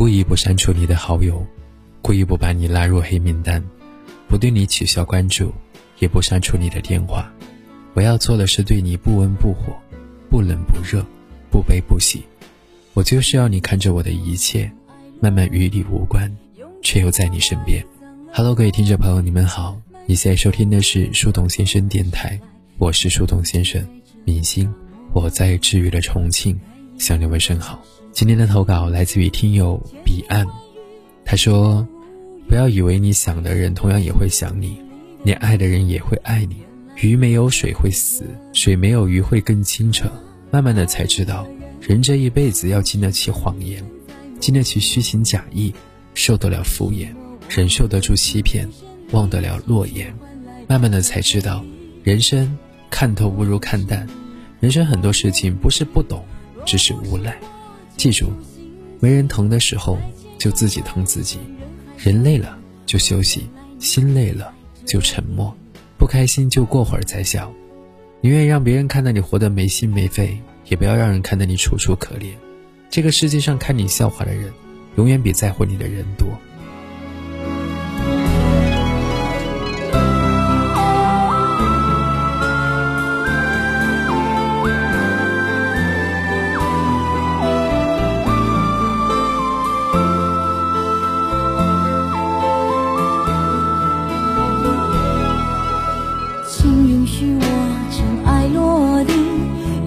故意不删除你的好友，故意不把你拉入黑名单，不对你取消关注，也不删除你的电话。我要做的是对你不温不火，不冷不热，不悲不喜。我就是要你看着我的一切，慢慢与你无关，却又在你身边。Hello，各位听众朋友，你们好，你现在收听的是树洞先生电台，我是树洞先生，明星，我在治愈的重庆向你问声好。今天的投稿来自于听友彼岸，他说：“不要以为你想的人同样也会想你，你爱的人也会爱你。鱼没有水会死，水没有鱼会更清澈。慢慢的才知道，人这一辈子要经得起谎言，经得起虚情假意，受得了敷衍，忍受得住欺骗，忘得了诺言。慢慢的才知道，人生看透不如看淡。人生很多事情不是不懂，只是无奈。”记住，没人疼的时候就自己疼自己，人累了就休息，心累了就沉默，不开心就过会儿再笑，宁愿让别人看到你活得没心没肺，也不要让人看到你楚楚可怜。这个世界上看你笑话的人，永远比在乎你的人多。